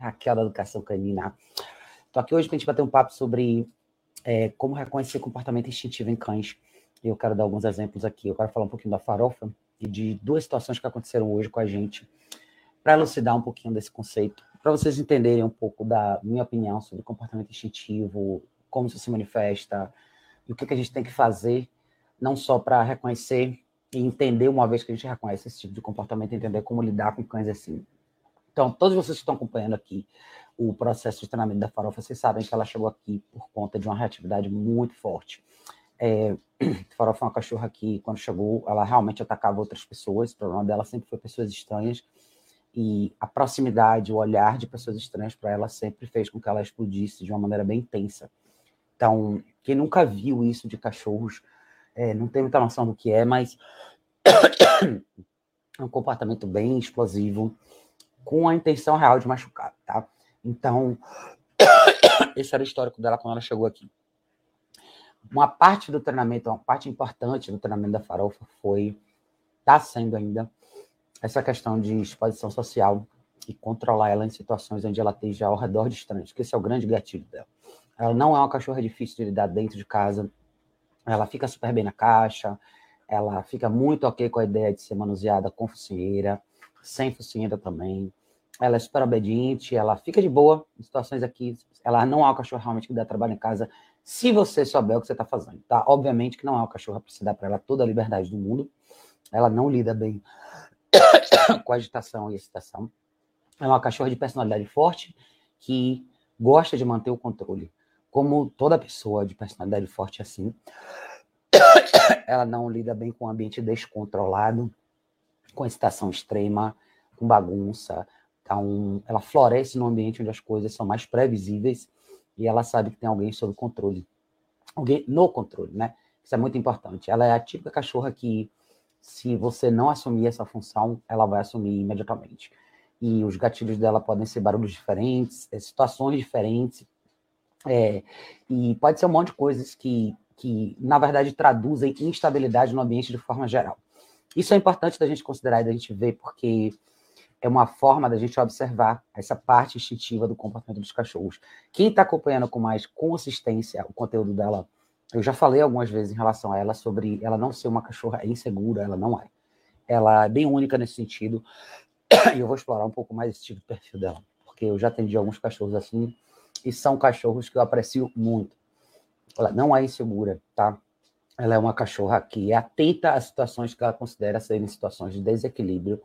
Raquel da Educação Canina. Estou aqui hoje para a gente bater um papo sobre é, como reconhecer comportamento instintivo em cães. Eu quero dar alguns exemplos aqui. Eu quero falar um pouquinho da farofa e de duas situações que aconteceram hoje com a gente, para elucidar um pouquinho desse conceito, para vocês entenderem um pouco da minha opinião sobre comportamento instintivo, como isso se manifesta e o que, que a gente tem que fazer, não só para reconhecer e entender, uma vez que a gente reconhece esse tipo de comportamento, entender como lidar com cães assim, então, todos vocês que estão acompanhando aqui o processo de treinamento da farofa, vocês sabem que ela chegou aqui por conta de uma reatividade muito forte. É, farofa é uma cachorra que, quando chegou, ela realmente atacava outras pessoas. O problema dela sempre foi pessoas estranhas. E a proximidade, o olhar de pessoas estranhas para ela sempre fez com que ela explodisse de uma maneira bem intensa. Então, quem nunca viu isso de cachorros, é, não tem muita noção do que é, mas é um comportamento bem explosivo com a intenção real de machucar, tá? Então, esse era o histórico dela quando ela chegou aqui. Uma parte do treinamento, uma parte importante do treinamento da farofa foi, está sendo ainda, essa questão de exposição social e controlar ela em situações onde ela esteja ao redor de estranhos, que esse é o grande gatilho dela. Ela não é uma cachorra difícil de lidar dentro de casa, ela fica super bem na caixa, ela fica muito ok com a ideia de ser manuseada com focinheira, sem focinheira também. Ela é super obediente, ela fica de boa em situações aqui. Ela não é o cachorro realmente que dá trabalho em casa, se você souber o que você está fazendo, tá? Obviamente que não é o cachorro para você dar para ela toda a liberdade do mundo. Ela não lida bem com agitação e excitação. É uma cachorra de personalidade forte que gosta de manter o controle. Como toda pessoa de personalidade forte é assim, ela não lida bem com ambiente descontrolado, com excitação extrema, com bagunça. Então, ela floresce no ambiente onde as coisas são mais previsíveis e ela sabe que tem alguém sob controle. Alguém no controle, né? Isso é muito importante. Ela é a típica cachorra que, se você não assumir essa função, ela vai assumir imediatamente. E os gatilhos dela podem ser barulhos diferentes, é, situações diferentes, é, e pode ser um monte de coisas que, que, na verdade, traduzem instabilidade no ambiente de forma geral. Isso é importante da gente considerar e da gente ver, porque é uma forma da gente observar essa parte instintiva do comportamento dos cachorros. Quem está acompanhando com mais consistência o conteúdo dela, eu já falei algumas vezes em relação a ela sobre ela não ser uma cachorra insegura, ela não é. Ela é bem única nesse sentido, e eu vou explorar um pouco mais esse tipo de perfil dela, porque eu já atendi alguns cachorros assim, e são cachorros que eu aprecio muito. Ela não é insegura, tá? Ela é uma cachorra que é atenta às situações que ela considera serem situações de desequilíbrio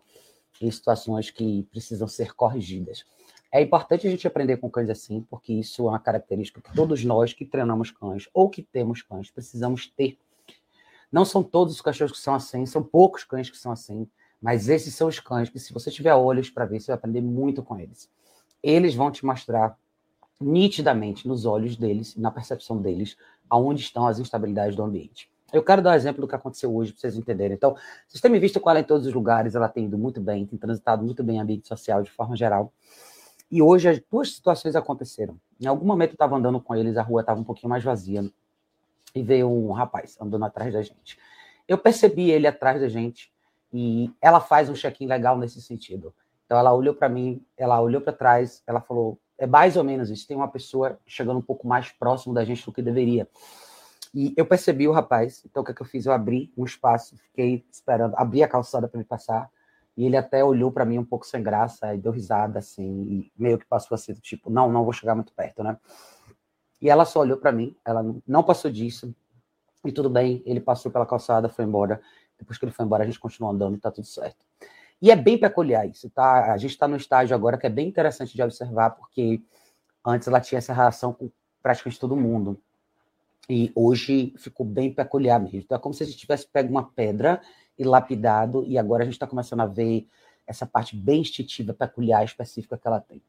e situações que precisam ser corrigidas. É importante a gente aprender com cães assim, porque isso é uma característica que todos nós que treinamos cães ou que temos cães precisamos ter. Não são todos os cachorros que são assim, são poucos cães que são assim, mas esses são os cães que, se você tiver olhos para ver, você vai aprender muito com eles. Eles vão te mostrar nitidamente nos olhos deles, na percepção deles, aonde estão as instabilidades do ambiente. Eu quero dar um exemplo do que aconteceu hoje para vocês entenderem. Então, vocês têm me visto com ela em todos os lugares, ela tem ido muito bem, tem transitado muito bem em ambiente social de forma geral. E hoje as duas situações aconteceram. Em algum momento eu estava andando com eles, a rua estava um pouquinho mais vazia, e veio um rapaz andando atrás da gente. Eu percebi ele atrás da gente, e ela faz um check-in legal nesse sentido. Então ela olhou para mim, ela olhou para trás, ela falou: é mais ou menos isso. Tem uma pessoa chegando um pouco mais próximo da gente do que deveria. E eu percebi o rapaz, então o que, é que eu fiz? Eu abri um espaço, fiquei esperando, abri a calçada para ele passar, e ele até olhou para mim um pouco sem graça e deu risada, assim, e meio que passou assim, tipo, não, não vou chegar muito perto, né? E ela só olhou para mim, ela não passou disso, e tudo bem, ele passou pela calçada, foi embora. Depois que ele foi embora, a gente continuou andando tá tudo certo. E é bem peculiar isso, tá? A gente está no estágio agora que é bem interessante de observar, porque antes ela tinha essa relação com praticamente todo mundo. E hoje ficou bem peculiar mesmo. Então é como se a gente tivesse pego uma pedra e lapidado, e agora a gente está começando a ver essa parte bem instintiva, peculiar, específica que ela tem.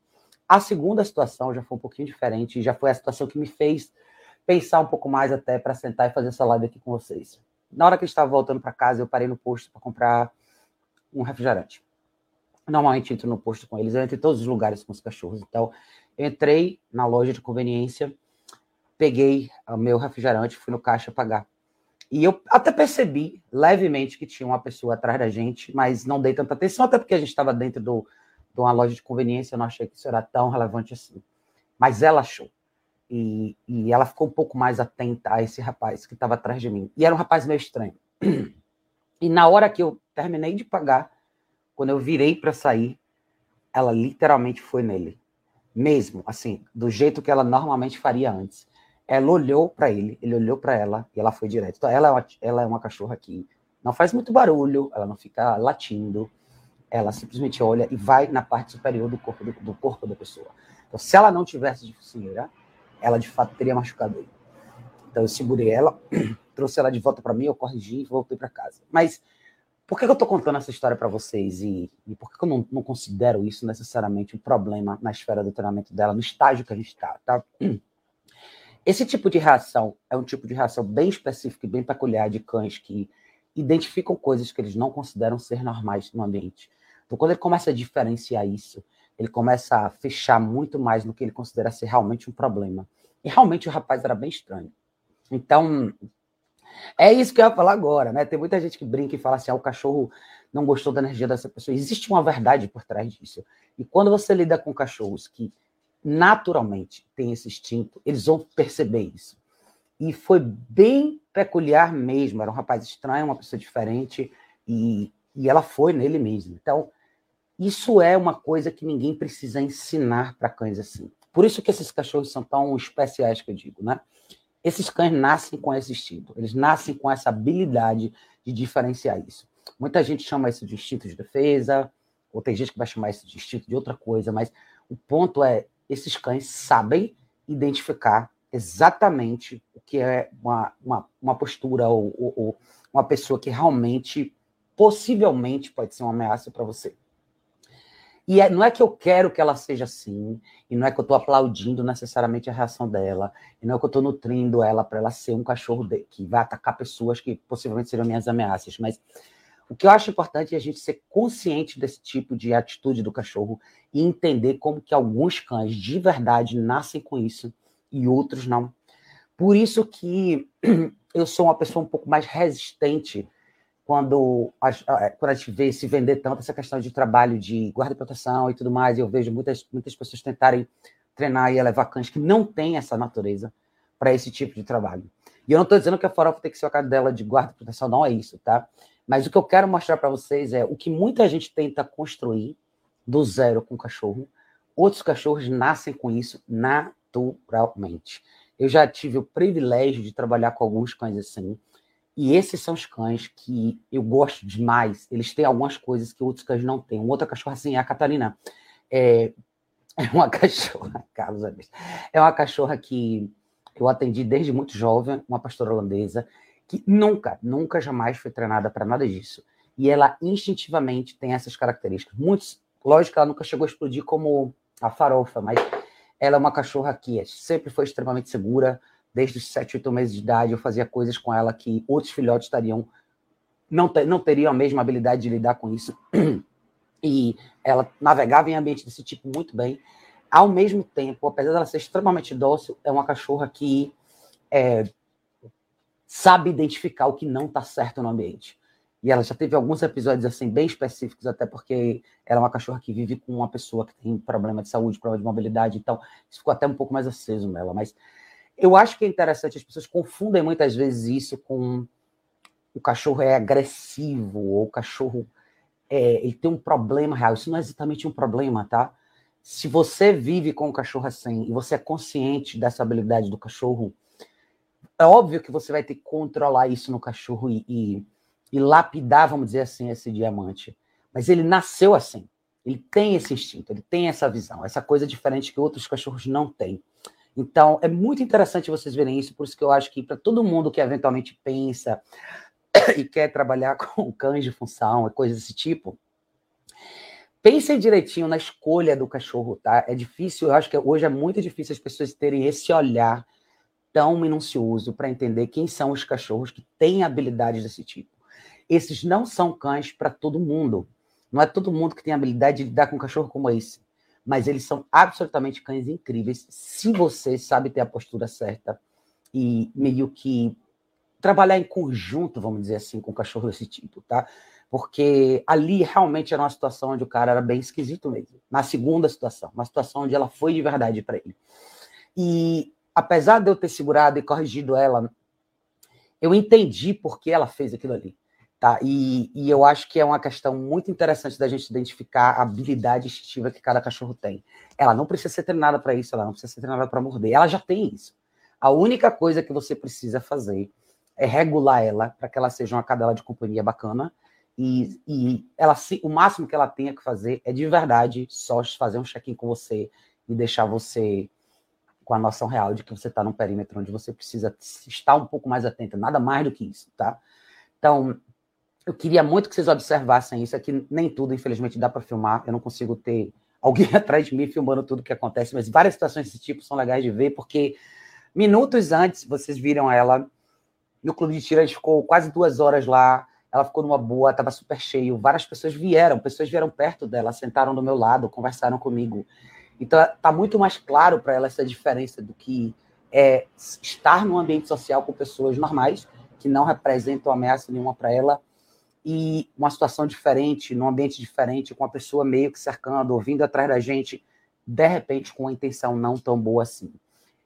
A segunda situação já foi um pouquinho diferente, já foi a situação que me fez pensar um pouco mais até para sentar e fazer essa live aqui com vocês. Na hora que eu estava voltando para casa, eu parei no posto para comprar um refrigerante. Normalmente entro no posto com eles, eu entro em todos os lugares com os cachorros. Então, eu entrei na loja de conveniência, peguei o meu refrigerante, fui no caixa pagar. E eu até percebi levemente que tinha uma pessoa atrás da gente, mas não dei tanta atenção, até porque a gente estava dentro do, de uma loja de conveniência, eu não achei que isso era tão relevante assim. Mas ela achou. E, e ela ficou um pouco mais atenta a esse rapaz que estava atrás de mim. E era um rapaz meio estranho. E na hora que eu terminei de pagar, quando eu virei para sair, ela literalmente foi nele. Mesmo, assim, do jeito que ela normalmente faria antes. Ela olhou para ele, ele olhou para ela e ela foi direto. Então, ela, é ela é uma cachorra que não faz muito barulho, ela não fica latindo, ela simplesmente olha e vai na parte superior do corpo, do, do corpo da pessoa. Então, se ela não tivesse de focinheira, ela de fato teria machucado ele. Então, eu segurei ela, trouxe ela de volta para mim, eu corrigi e voltei para casa. Mas por que, eu estou contando essa história para vocês e, e, por que, eu não, não, considero isso necessariamente um problema na esfera do treinamento dela, no estágio que a gente está? Tá? Esse tipo de reação é um tipo de reação bem específica e bem peculiar de cães que identificam coisas que eles não consideram ser normais no ambiente. Então, quando ele começa a diferenciar isso, ele começa a fechar muito mais no que ele considera ser realmente um problema. E realmente o rapaz era bem estranho. Então, é isso que eu ia falar agora, né? Tem muita gente que brinca e fala assim: ah, o cachorro não gostou da energia dessa pessoa. Existe uma verdade por trás disso. E quando você lida com cachorros que naturalmente têm esse instinto, eles vão perceber isso. E foi bem peculiar mesmo. Era um rapaz estranho, uma pessoa diferente, e, e ela foi nele mesmo. Então, isso é uma coisa que ninguém precisa ensinar para cães assim. Por isso que esses cachorros são tão especiais que eu digo, né? Esses cães nascem com esse instinto, eles nascem com essa habilidade de diferenciar isso. Muita gente chama isso de instinto de defesa, ou tem gente que vai chamar isso de instinto de outra coisa, mas o ponto é, esses cães sabem identificar exatamente o que é uma, uma, uma postura ou, ou, ou uma pessoa que realmente, possivelmente, pode ser uma ameaça para você. E é, não é que eu quero que ela seja assim, e não é que eu estou aplaudindo necessariamente a reação dela, e não é que eu estou nutrindo ela para ela ser um cachorro de, que vai atacar pessoas que possivelmente seriam minhas ameaças. Mas o que eu acho importante é a gente ser consciente desse tipo de atitude do cachorro e entender como que alguns cães de verdade nascem com isso e outros não. Por isso que eu sou uma pessoa um pouco mais resistente quando a, quando a gente vê se vender tanto essa questão de trabalho de guarda e proteção e tudo mais, eu vejo muitas, muitas pessoas tentarem treinar e elevar cães que não têm essa natureza para esse tipo de trabalho. E eu não estou dizendo que a farofa tem que ser a cadela de guarda e proteção, não é isso, tá? Mas o que eu quero mostrar para vocês é o que muita gente tenta construir do zero com o cachorro, outros cachorros nascem com isso naturalmente. Eu já tive o privilégio de trabalhar com alguns cães assim, e esses são os cães que eu gosto demais. Eles têm algumas coisas que outros cães não têm. Um outro cachorro assim é a Catarina. É, é uma cachorra, Carlos É uma cachorra que eu atendi desde muito jovem, uma pastora holandesa, que nunca, nunca jamais foi treinada para nada disso. E ela instintivamente tem essas características. Muitos, lógico que ela nunca chegou a explodir como a farofa, mas ela é uma cachorra que sempre foi extremamente segura, desde os 7, 8 meses de idade, eu fazia coisas com ela que outros filhotes estariam não, ter, não teriam a mesma habilidade de lidar com isso. E ela navegava em ambiente desse tipo muito bem. Ao mesmo tempo, apesar dela ser extremamente dócil, é uma cachorra que é, sabe identificar o que não está certo no ambiente. E ela já teve alguns episódios assim bem específicos, até porque ela é uma cachorra que vive com uma pessoa que tem problema de saúde, problema de mobilidade, então isso ficou até um pouco mais aceso nela. Mas eu acho que é interessante, as pessoas confundem muitas vezes isso com o cachorro é agressivo, ou o cachorro é, ele tem um problema real. Isso não é exatamente um problema, tá? Se você vive com um cachorro assim e você é consciente dessa habilidade do cachorro, é óbvio que você vai ter que controlar isso no cachorro e, e, e lapidar, vamos dizer assim, esse diamante. Mas ele nasceu assim. Ele tem esse instinto, ele tem essa visão, essa coisa diferente que outros cachorros não têm. Então, é muito interessante vocês verem isso, por isso que eu acho que para todo mundo que eventualmente pensa e quer trabalhar com cães de função e coisas desse tipo, pensem direitinho na escolha do cachorro, tá? É difícil, eu acho que hoje é muito difícil as pessoas terem esse olhar tão minucioso para entender quem são os cachorros que têm habilidades desse tipo. Esses não são cães para todo mundo. Não é todo mundo que tem habilidade de lidar com um cachorro como esse mas eles são absolutamente cães incríveis se você sabe ter a postura certa e meio que trabalhar em conjunto, vamos dizer assim, com um cachorro desse tipo, tá? Porque ali realmente era uma situação onde o cara era bem esquisito mesmo. Na segunda situação, uma situação onde ela foi de verdade para ele. E apesar de eu ter segurado e corrigido ela, eu entendi por que ela fez aquilo ali. Tá? E, e, eu acho que é uma questão muito interessante da gente identificar a habilidade instintiva que cada cachorro tem. Ela não precisa ser treinada para isso, ela não precisa ser treinada para morder, ela já tem isso. A única coisa que você precisa fazer é regular ela para que ela seja uma cadela de companhia bacana e, e ela o máximo que ela tenha que fazer é de verdade só fazer um check-in com você e deixar você com a noção real de que você está num perímetro onde você precisa estar um pouco mais atento, nada mais do que isso, tá? Então, eu queria muito que vocês observassem isso aqui. Nem tudo, infelizmente, dá para filmar. Eu não consigo ter alguém atrás de mim filmando tudo que acontece, mas várias situações desse tipo são legais de ver, porque minutos antes vocês viram ela no clube de gente ficou quase duas horas lá. Ela ficou numa boa, estava super cheio. Várias pessoas vieram, pessoas vieram perto dela, sentaram do meu lado, conversaram comigo. Então, está muito mais claro para ela essa diferença do que é estar num ambiente social com pessoas normais, que não representam ameaça nenhuma para ela, e uma situação diferente, num ambiente diferente, com a pessoa meio que cercando, ouvindo atrás da gente, de repente com uma intenção não tão boa assim.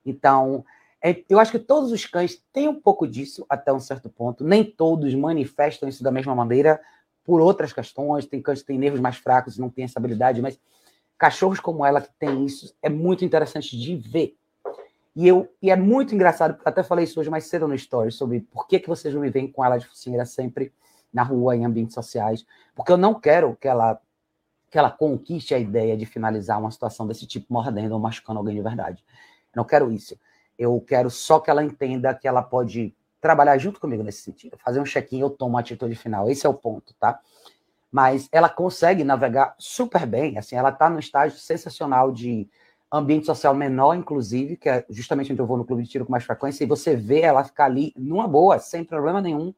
Então, é, eu acho que todos os cães têm um pouco disso até um certo ponto. Nem todos manifestam isso da mesma maneira, por outras questões. Tem cães que têm nervos mais fracos e não têm essa habilidade, mas cachorros como ela que tem isso é muito interessante de ver. E, eu, e é muito engraçado, até falei isso hoje mais cedo no story, sobre por que, que vocês não me veem com ela de focinheira sempre na rua, em ambientes sociais, porque eu não quero que ela que ela conquiste a ideia de finalizar uma situação desse tipo mordendo ou machucando alguém de verdade. Eu não quero isso. Eu quero só que ela entenda que ela pode trabalhar junto comigo nesse sentido. Fazer um check-in, eu tomo a atitude final. Esse é o ponto, tá? Mas ela consegue navegar super bem. Assim, ela está no estágio sensacional de ambiente social menor, inclusive, que é justamente onde eu vou no clube de tiro com mais frequência, e você vê ela ficar ali numa boa, sem problema nenhum,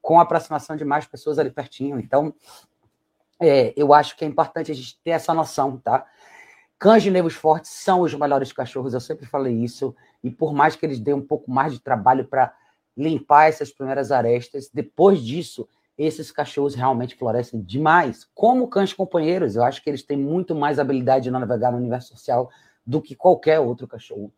com a aproximação de mais pessoas ali pertinho. Então, é, eu acho que é importante a gente ter essa noção, tá? Cães de nervos fortes são os melhores cachorros, eu sempre falei isso, e por mais que eles dêem um pouco mais de trabalho para limpar essas primeiras arestas, depois disso, esses cachorros realmente florescem demais. Como cães companheiros, eu acho que eles têm muito mais habilidade de navegar no universo social do que qualquer outro cachorro.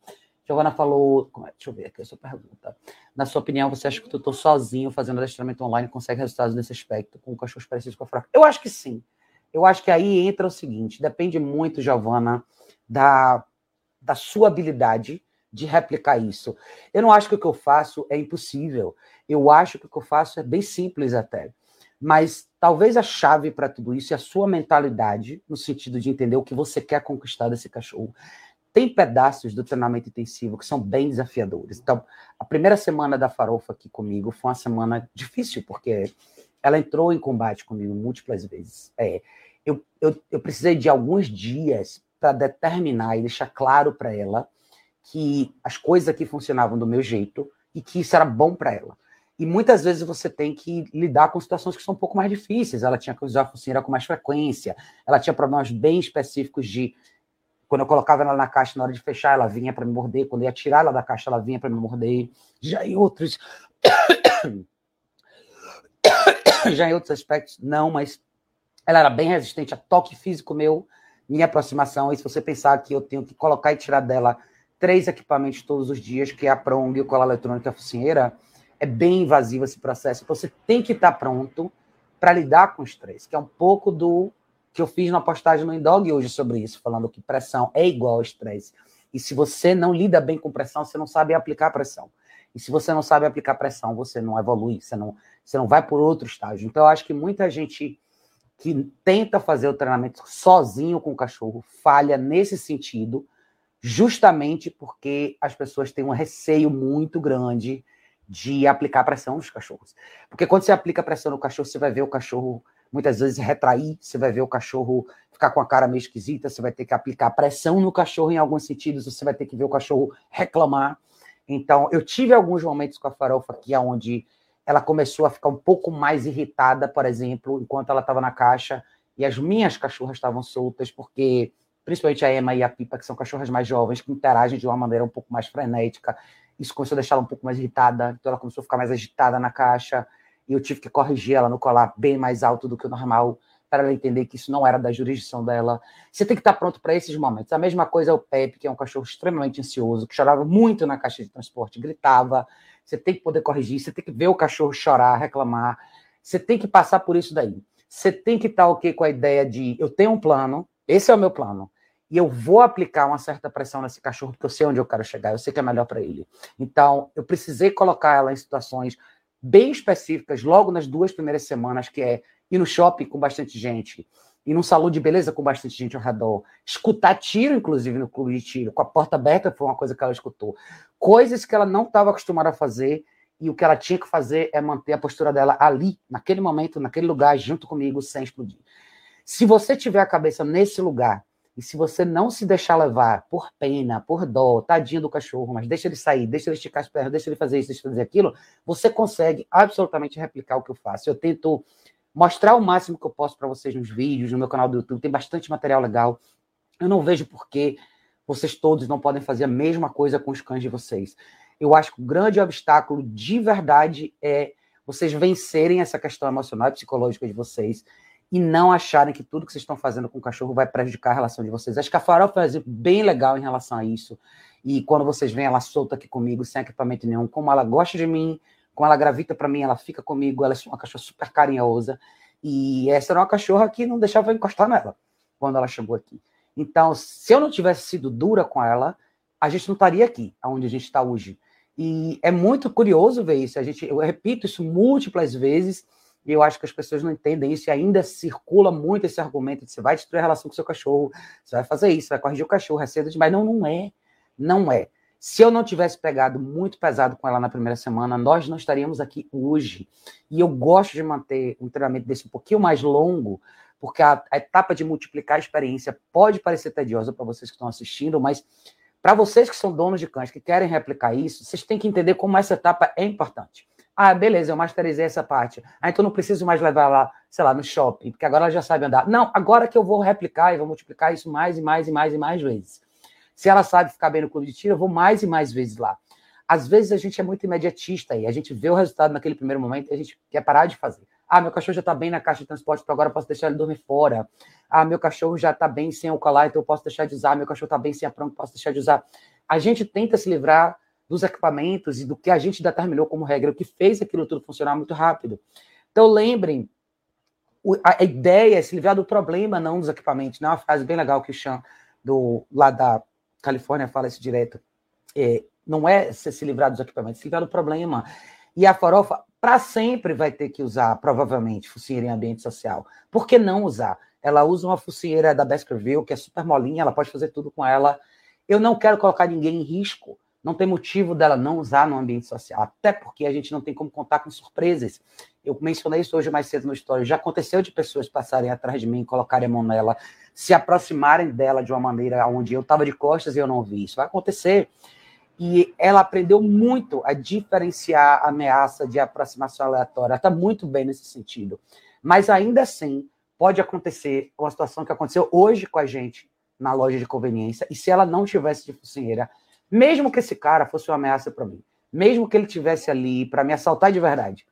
Giovana falou, é? deixa eu ver aqui a sua pergunta. Na sua opinião, você acha que o tutor sozinho, fazendo adestramento online, consegue resultados nesse aspecto, com cachorros parecidos com a fraca? Eu acho que sim. Eu acho que aí entra o seguinte: depende muito, Giovana, da, da sua habilidade de replicar isso. Eu não acho que o que eu faço é impossível. Eu acho que o que eu faço é bem simples até. Mas talvez a chave para tudo isso é a sua mentalidade, no sentido de entender o que você quer conquistar desse cachorro tem pedaços do treinamento intensivo que são bem desafiadores. Então, a primeira semana da Farofa aqui comigo foi uma semana difícil, porque ela entrou em combate comigo múltiplas vezes. É, eu, eu, eu precisei de alguns dias para determinar e deixar claro para ela que as coisas aqui funcionavam do meu jeito e que isso era bom para ela. E muitas vezes você tem que lidar com situações que são um pouco mais difíceis. Ela tinha que usar a focinheira com mais frequência, ela tinha problemas bem específicos de quando eu colocava ela na caixa, na hora de fechar, ela vinha para me morder. Quando eu ia tirar ela da caixa, ela vinha para me morder. Já em outros. Já em outros aspectos, não, mas ela era bem resistente a toque físico meu, minha aproximação. E se você pensar que eu tenho que colocar e tirar dela três equipamentos todos os dias, que é a prong, o cola eletrônica a focinheira, é bem invasivo esse processo. Então, você tem que estar pronto para lidar com os três, que é um pouco do que eu fiz na postagem no Indog hoje sobre isso, falando que pressão é igual ao estresse. E se você não lida bem com pressão, você não sabe aplicar pressão. E se você não sabe aplicar pressão, você não evolui, você não, você não vai por outro estágio. Então, eu acho que muita gente que tenta fazer o treinamento sozinho com o cachorro falha nesse sentido, justamente porque as pessoas têm um receio muito grande de aplicar pressão nos cachorros. Porque quando você aplica pressão no cachorro, você vai ver o cachorro muitas vezes retrair, você vai ver o cachorro ficar com a cara meio esquisita, você vai ter que aplicar pressão no cachorro em alguns sentidos, você vai ter que ver o cachorro reclamar. Então, eu tive alguns momentos com a farofa aqui, onde ela começou a ficar um pouco mais irritada, por exemplo, enquanto ela estava na caixa, e as minhas cachorras estavam soltas, porque, principalmente a Emma e a Pipa, que são cachorras mais jovens, que interagem de uma maneira um pouco mais frenética, isso começou a deixar ela um pouco mais irritada, então ela começou a ficar mais agitada na caixa, e eu tive que corrigir ela no colar bem mais alto do que o normal, para ela entender que isso não era da jurisdição dela. Você tem que estar pronto para esses momentos. A mesma coisa é o Pepe, que é um cachorro extremamente ansioso, que chorava muito na caixa de transporte, gritava. Você tem que poder corrigir, você tem que ver o cachorro chorar, reclamar. Você tem que passar por isso daí. Você tem que estar ok com a ideia de eu tenho um plano, esse é o meu plano, e eu vou aplicar uma certa pressão nesse cachorro, porque eu sei onde eu quero chegar, eu sei que é melhor para ele. Então, eu precisei colocar ela em situações bem específicas logo nas duas primeiras semanas, que é ir no shopping com bastante gente, ir num salão de beleza com bastante gente ao redor, escutar tiro, inclusive, no clube de tiro, com a porta aberta, foi uma coisa que ela escutou. Coisas que ela não estava acostumada a fazer, e o que ela tinha que fazer é manter a postura dela ali, naquele momento, naquele lugar, junto comigo, sem explodir. Se você tiver a cabeça nesse lugar, e se você não se deixar levar por pena, por dó, tadinho do cachorro, mas deixa ele sair, deixa ele esticar as pernas, deixa ele fazer isso, deixa ele fazer aquilo, você consegue absolutamente replicar o que eu faço. Eu tento mostrar o máximo que eu posso para vocês nos vídeos, no meu canal do YouTube, tem bastante material legal. Eu não vejo por que vocês todos não podem fazer a mesma coisa com os cães de vocês. Eu acho que o grande obstáculo de verdade é vocês vencerem essa questão emocional e psicológica de vocês e não acharem que tudo que vocês estão fazendo com o cachorro vai prejudicar a relação de vocês. Acho que a Farol foi um exemplo bem legal em relação a isso. E quando vocês veem ela solta aqui comigo, sem equipamento nenhum, como ela gosta de mim, como ela gravita para mim, ela fica comigo, ela é uma cachorra super carinhosa. E essa era uma cachorra que não deixava eu encostar nela quando ela chegou aqui. Então, se eu não tivesse sido dura com ela, a gente não estaria aqui, onde a gente está hoje. E é muito curioso ver isso. A gente, eu repito isso múltiplas vezes, e eu acho que as pessoas não entendem isso, e ainda circula muito esse argumento de você vai destruir a relação com seu cachorro, você vai fazer isso, vai corrigir o cachorro, é cedo demais. Não, não é. Não é. Se eu não tivesse pegado muito pesado com ela na primeira semana, nós não estaríamos aqui hoje. E eu gosto de manter um treinamento desse um pouquinho mais longo, porque a, a etapa de multiplicar a experiência pode parecer tediosa para vocês que estão assistindo, mas para vocês que são donos de cães, que querem replicar isso, vocês têm que entender como essa etapa é importante. Ah, beleza, eu masterizei essa parte. Ah, então não preciso mais levar lá, sei lá, no shopping, porque agora ela já sabe andar. Não, agora que eu vou replicar e vou multiplicar isso mais e mais e mais e mais vezes. Se ela sabe ficar bem no clube de tiro, eu vou mais e mais vezes lá. Às vezes a gente é muito imediatista e a gente vê o resultado naquele primeiro momento e a gente quer parar de fazer. Ah, meu cachorro já está bem na caixa de transporte, então agora eu posso deixar ele dormir fora. Ah, meu cachorro já está bem sem o colar, então eu posso deixar de usar. Meu cachorro está bem sem a pranca, posso deixar de usar. A gente tenta se livrar dos equipamentos e do que a gente determinou como regra, o que fez aquilo tudo funcionar muito rápido. Então lembrem, a ideia é se livrar do problema, não dos equipamentos. Não é uma frase bem legal que o Chan, do, lá da Califórnia fala isso direto. É, não é se livrar dos equipamentos, se livrar do problema. E a farofa, para sempre, vai ter que usar, provavelmente, focinheira em ambiente social. Por que não usar? Ela usa uma focinheira da Baskerville, que é super molinha, ela pode fazer tudo com ela. Eu não quero colocar ninguém em risco. Não tem motivo dela não usar no ambiente social, até porque a gente não tem como contar com surpresas. Eu mencionei isso hoje mais cedo no história. Já aconteceu de pessoas passarem atrás de mim, colocarem a mão nela, se aproximarem dela de uma maneira onde eu estava de costas e eu não vi. Isso vai acontecer. E ela aprendeu muito a diferenciar a ameaça de aproximação aleatória. Ela está muito bem nesse sentido. Mas ainda assim, pode acontecer uma situação que aconteceu hoje com a gente na loja de conveniência. E se ela não tivesse de focinheira, mesmo que esse cara fosse uma ameaça para mim, mesmo que ele tivesse ali para me assaltar de verdade,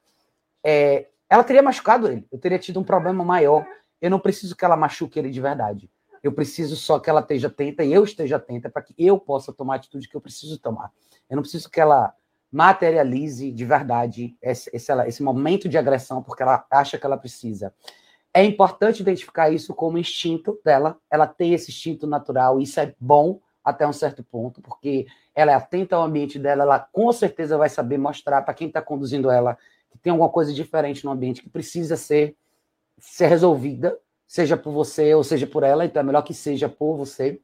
é, ela teria machucado ele. Eu teria tido um problema maior. Eu não preciso que ela machuque ele de verdade. Eu preciso só que ela esteja atenta e eu esteja atenta para que eu possa tomar a atitude que eu preciso tomar. Eu não preciso que ela materialize de verdade esse, esse, esse momento de agressão porque ela acha que ela precisa. É importante identificar isso como instinto dela. Ela tem esse instinto natural, isso é bom até um certo ponto, porque ela é atenta ao ambiente dela, ela com certeza vai saber mostrar para quem está conduzindo ela que tem alguma coisa diferente no ambiente que precisa ser, ser resolvida, seja por você ou seja por ela, então é melhor que seja por você.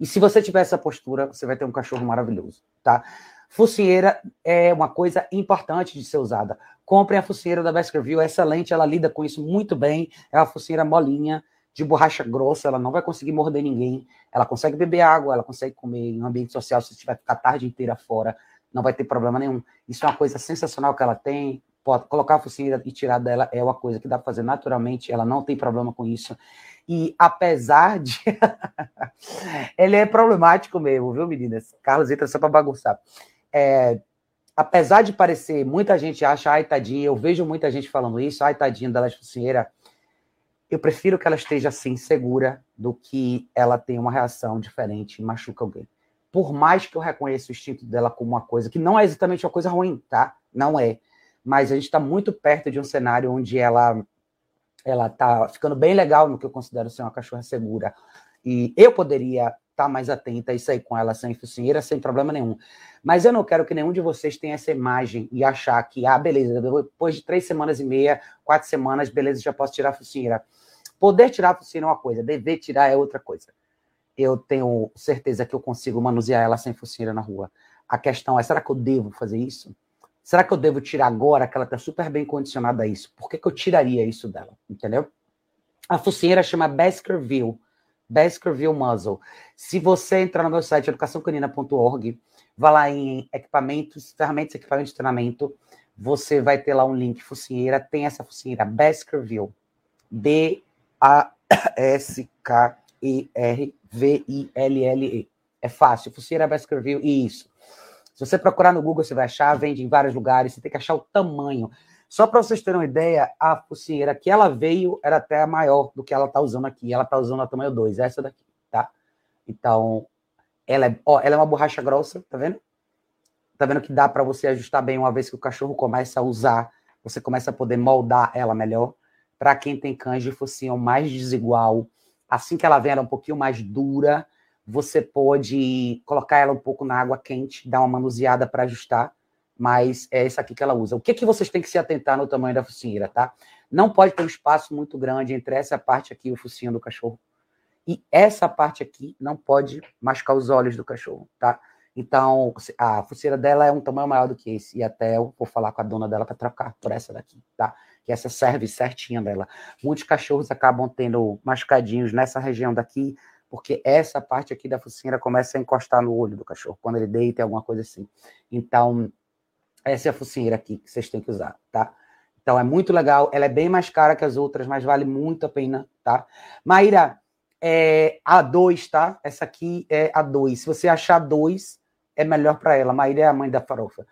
E se você tiver essa postura, você vai ter um cachorro maravilhoso, tá? Focinheira é uma coisa importante de ser usada. Comprem a focinheira da Baskerville, é excelente, ela lida com isso muito bem. É uma focinheira molinha, de borracha grossa, ela não vai conseguir morder ninguém. Ela consegue beber água, ela consegue comer em um ambiente social, se tiver ficar a tarde inteira fora não vai ter problema nenhum. Isso é uma coisa sensacional que ela tem. Pode colocar a focinheira e tirar dela é uma coisa que dá para fazer naturalmente, ela não tem problema com isso. E apesar de. ele é problemático mesmo, viu, meninas? Carlos entra só para bagunçar. É... apesar de parecer, muita gente acha, ai, tadinha, eu vejo muita gente falando isso, ai, tadinha da focinheira, eu prefiro que ela esteja assim, segura, do que ela tenha uma reação diferente e machuca alguém. Por mais que eu reconheça o instinto dela como uma coisa que não é exatamente uma coisa ruim, tá? Não é. Mas a gente está muito perto de um cenário onde ela ela tá ficando bem legal no que eu considero ser uma cachorra segura. E eu poderia estar tá mais atenta e sair com ela sem focinheira, sem problema nenhum. Mas eu não quero que nenhum de vocês tenha essa imagem e achar que, ah, beleza, depois de três semanas e meia, quatro semanas, beleza, já posso tirar a focinheira. Poder tirar a focinheira é uma coisa, dever tirar é outra coisa. Eu tenho certeza que eu consigo manusear ela sem focinheira na rua. A questão é, será que eu devo fazer isso? Será que eu devo tirar agora que ela está super bem condicionada a isso? Por que, que eu tiraria isso dela? Entendeu? A focinheira chama Baskerville. Baskerville Muzzle. Se você entrar no meu site educaçãocanina.org, vá lá em equipamentos, ferramentas, equipamentos de treinamento, você vai ter lá um link focinheira, tem essa focinheira Baskerville. B-A-S-K-E-R-V-I-L-L-E. É fácil, focinheira Baskerville, isso. Se você procurar no Google, você vai achar, vende em vários lugares, você tem que achar o tamanho. Só para vocês terem uma ideia, a focinheira que ela veio era até maior do que ela está usando aqui. Ela está usando a tamanho 2, essa daqui, tá? Então, ela é, ó, ela é uma borracha grossa, tá vendo? Tá vendo que dá para você ajustar bem uma vez que o cachorro começa a usar, você começa a poder moldar ela melhor. Para quem tem cães de focinho mais desigual, assim que ela ela é um pouquinho mais dura, você pode colocar ela um pouco na água quente, dar uma manuseada para ajustar, mas é essa aqui que ela usa. O que, que vocês têm que se atentar no tamanho da focinheira, tá? Não pode ter um espaço muito grande entre essa parte aqui, o focinho do cachorro, e essa parte aqui não pode machucar os olhos do cachorro, tá? Então, a focinheira dela é um tamanho maior do que esse, e até eu vou falar com a dona dela para trocar por essa daqui, tá? Que essa serve certinha dela. Muitos cachorros acabam tendo machucadinhos nessa região daqui, porque essa parte aqui da focinheira começa a encostar no olho do cachorro, quando ele deita, alguma coisa assim. Então, essa é a focinheira aqui que vocês têm que usar, tá? Então, é muito legal, ela é bem mais cara que as outras, mas vale muito a pena, tá? Maíra, é a 2, tá? Essa aqui é a 2. Se você achar dois, é melhor para ela. Maíra é a mãe da farofa.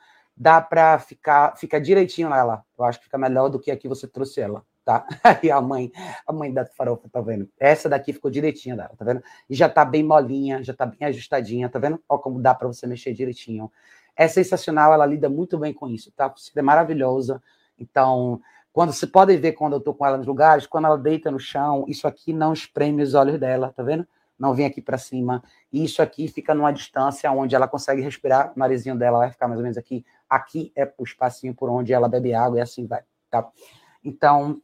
Dá para ficar, fica direitinho nela. Eu acho que fica melhor do que aqui você trouxe ela tá? Aí a mãe, a mãe da farofa, tá vendo? Essa daqui ficou direitinha dela, tá vendo? E já tá bem molinha, já tá bem ajustadinha, tá vendo? Ó como dá para você mexer direitinho. É sensacional, ela lida muito bem com isso, tá? É maravilhosa. Então, quando você pode ver quando eu tô com ela nos lugares, quando ela deita no chão, isso aqui não espreme os olhos dela, tá vendo? Não vem aqui para cima. E isso aqui fica numa distância onde ela consegue respirar, o narizinho dela vai ficar mais ou menos aqui. Aqui é o espacinho por onde ela bebe água e assim vai, tá? Então,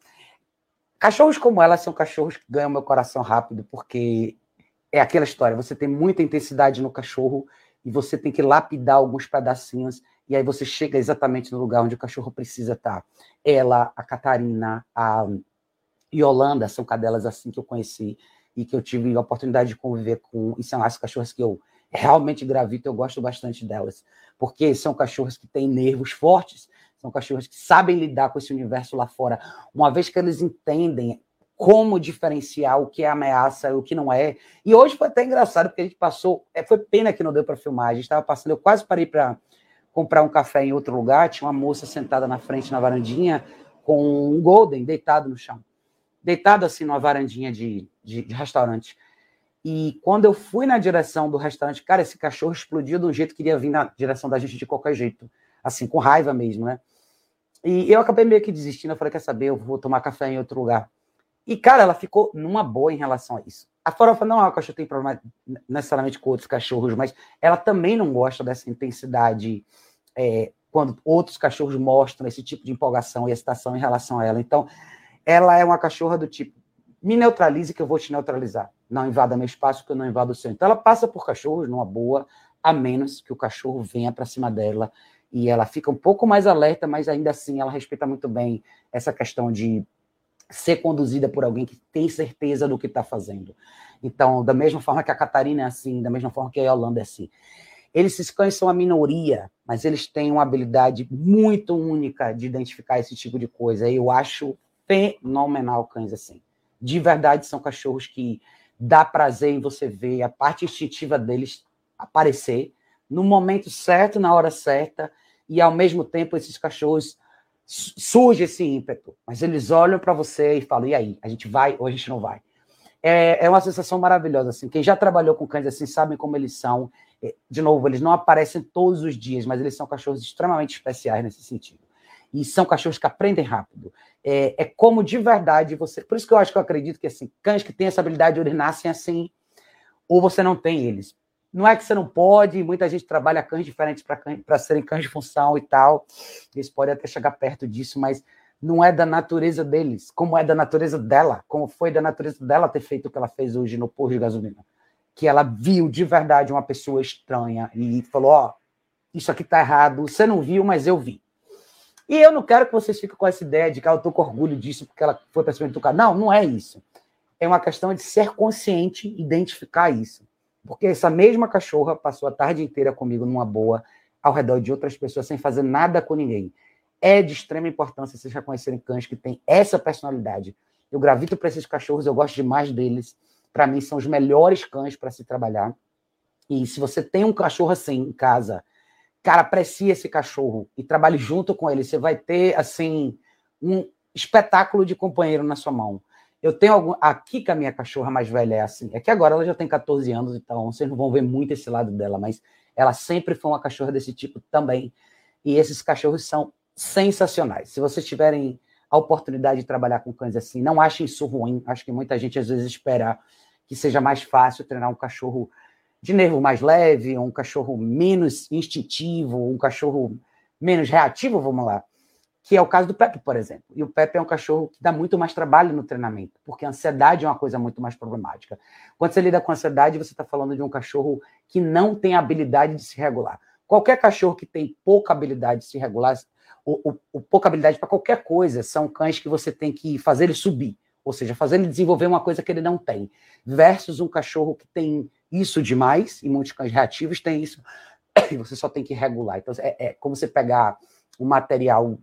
cachorros como ela são cachorros que ganham meu coração rápido, porque é aquela história, você tem muita intensidade no cachorro e você tem que lapidar alguns pedacinhos e aí você chega exatamente no lugar onde o cachorro precisa estar. Ela, a Catarina, a Yolanda são cadelas assim que eu conheci e que eu tive a oportunidade de conviver com, e são as cachorras que eu realmente gravito, eu gosto bastante delas, porque são cachorros que têm nervos fortes, são cachorros que sabem lidar com esse universo lá fora, uma vez que eles entendem como diferenciar o que é ameaça e o que não é. E hoje foi até engraçado, porque a gente passou. É, foi pena que não deu para filmar. A gente estava passando, eu quase parei para comprar um café em outro lugar. Tinha uma moça sentada na frente na varandinha com um Golden deitado no chão. Deitado assim numa varandinha de, de, de restaurante. E quando eu fui na direção do restaurante, cara, esse cachorro explodiu de um jeito que queria vir na direção da gente de qualquer jeito assim, com raiva mesmo, né? E eu acabei meio que desistindo, eu falei, quer saber, eu vou tomar café em outro lugar. E, cara, ela ficou numa boa em relação a isso. A farofa não é uma cachorra que tem problema necessariamente com outros cachorros, mas ela também não gosta dessa intensidade é, quando outros cachorros mostram esse tipo de empolgação e excitação em relação a ela. Então, ela é uma cachorra do tipo, me neutralize que eu vou te neutralizar. Não invada meu espaço que eu não invado o seu. Então, ela passa por cachorros numa boa, a menos que o cachorro venha para cima dela e ela fica um pouco mais alerta, mas ainda assim ela respeita muito bem essa questão de ser conduzida por alguém que tem certeza do que está fazendo. Então, da mesma forma que a Catarina é assim, da mesma forma que a Yolanda é assim. Eles se são a minoria, mas eles têm uma habilidade muito única de identificar esse tipo de coisa. Eu acho fenomenal cães assim. De verdade, são cachorros que dá prazer em você ver a parte instintiva deles aparecer no momento certo, na hora certa, e ao mesmo tempo esses cachorros surge esse ímpeto, mas eles olham para você e falam: e aí, a gente vai ou a gente não vai? É, é uma sensação maravilhosa. Assim. Quem já trabalhou com cães assim sabe como eles são. É, de novo, eles não aparecem todos os dias, mas eles são cachorros extremamente especiais nesse sentido. E são cachorros que aprendem rápido. É, é como de verdade você. Por isso que eu acho que eu acredito que assim, cães que têm essa habilidade, eles nascem assim, ou você não tem eles. Não é que você não pode, muita gente trabalha cães diferentes para serem cães de função e tal. Eles podem até chegar perto disso, mas não é da natureza deles, como é da natureza dela, como foi da natureza dela ter feito o que ela fez hoje no posto de gasolina. Que ela viu de verdade uma pessoa estranha e falou: Ó, oh, isso aqui tá errado, você não viu, mas eu vi. E eu não quero que vocês fiquem com essa ideia de que ah, eu tô com orgulho disso porque ela foi para cima do cara. Não, não é isso. É uma questão de ser consciente, identificar isso. Porque essa mesma cachorra passou a tarde inteira comigo numa boa, ao redor de outras pessoas, sem fazer nada com ninguém. É de extrema importância vocês reconhecerem cães que têm essa personalidade. Eu gravito para esses cachorros, eu gosto demais deles. Para mim, são os melhores cães para se trabalhar. E se você tem um cachorro assim em casa, cara, aprecie esse cachorro e trabalhe junto com ele. Você vai ter, assim, um espetáculo de companheiro na sua mão. Eu tenho algum. A minha cachorra mais velha é assim. É que agora ela já tem 14 anos, então vocês não vão ver muito esse lado dela, mas ela sempre foi uma cachorra desse tipo também. E esses cachorros são sensacionais. Se vocês tiverem a oportunidade de trabalhar com cães assim, não achem isso ruim. Acho que muita gente às vezes espera que seja mais fácil treinar um cachorro de nervo mais leve, um cachorro menos instintivo, um cachorro menos reativo, vamos lá que é o caso do Pepe, por exemplo. E o Pepe é um cachorro que dá muito mais trabalho no treinamento, porque a ansiedade é uma coisa muito mais problemática. Quando você lida com ansiedade, você está falando de um cachorro que não tem habilidade de se regular. Qualquer cachorro que tem pouca habilidade de se regular, ou, ou pouca habilidade para qualquer coisa, são cães que você tem que fazer ele subir, ou seja, fazer ele desenvolver uma coisa que ele não tem, versus um cachorro que tem isso demais, e muitos cães reativos têm isso, e você só tem que regular. Então, é, é como você pegar um material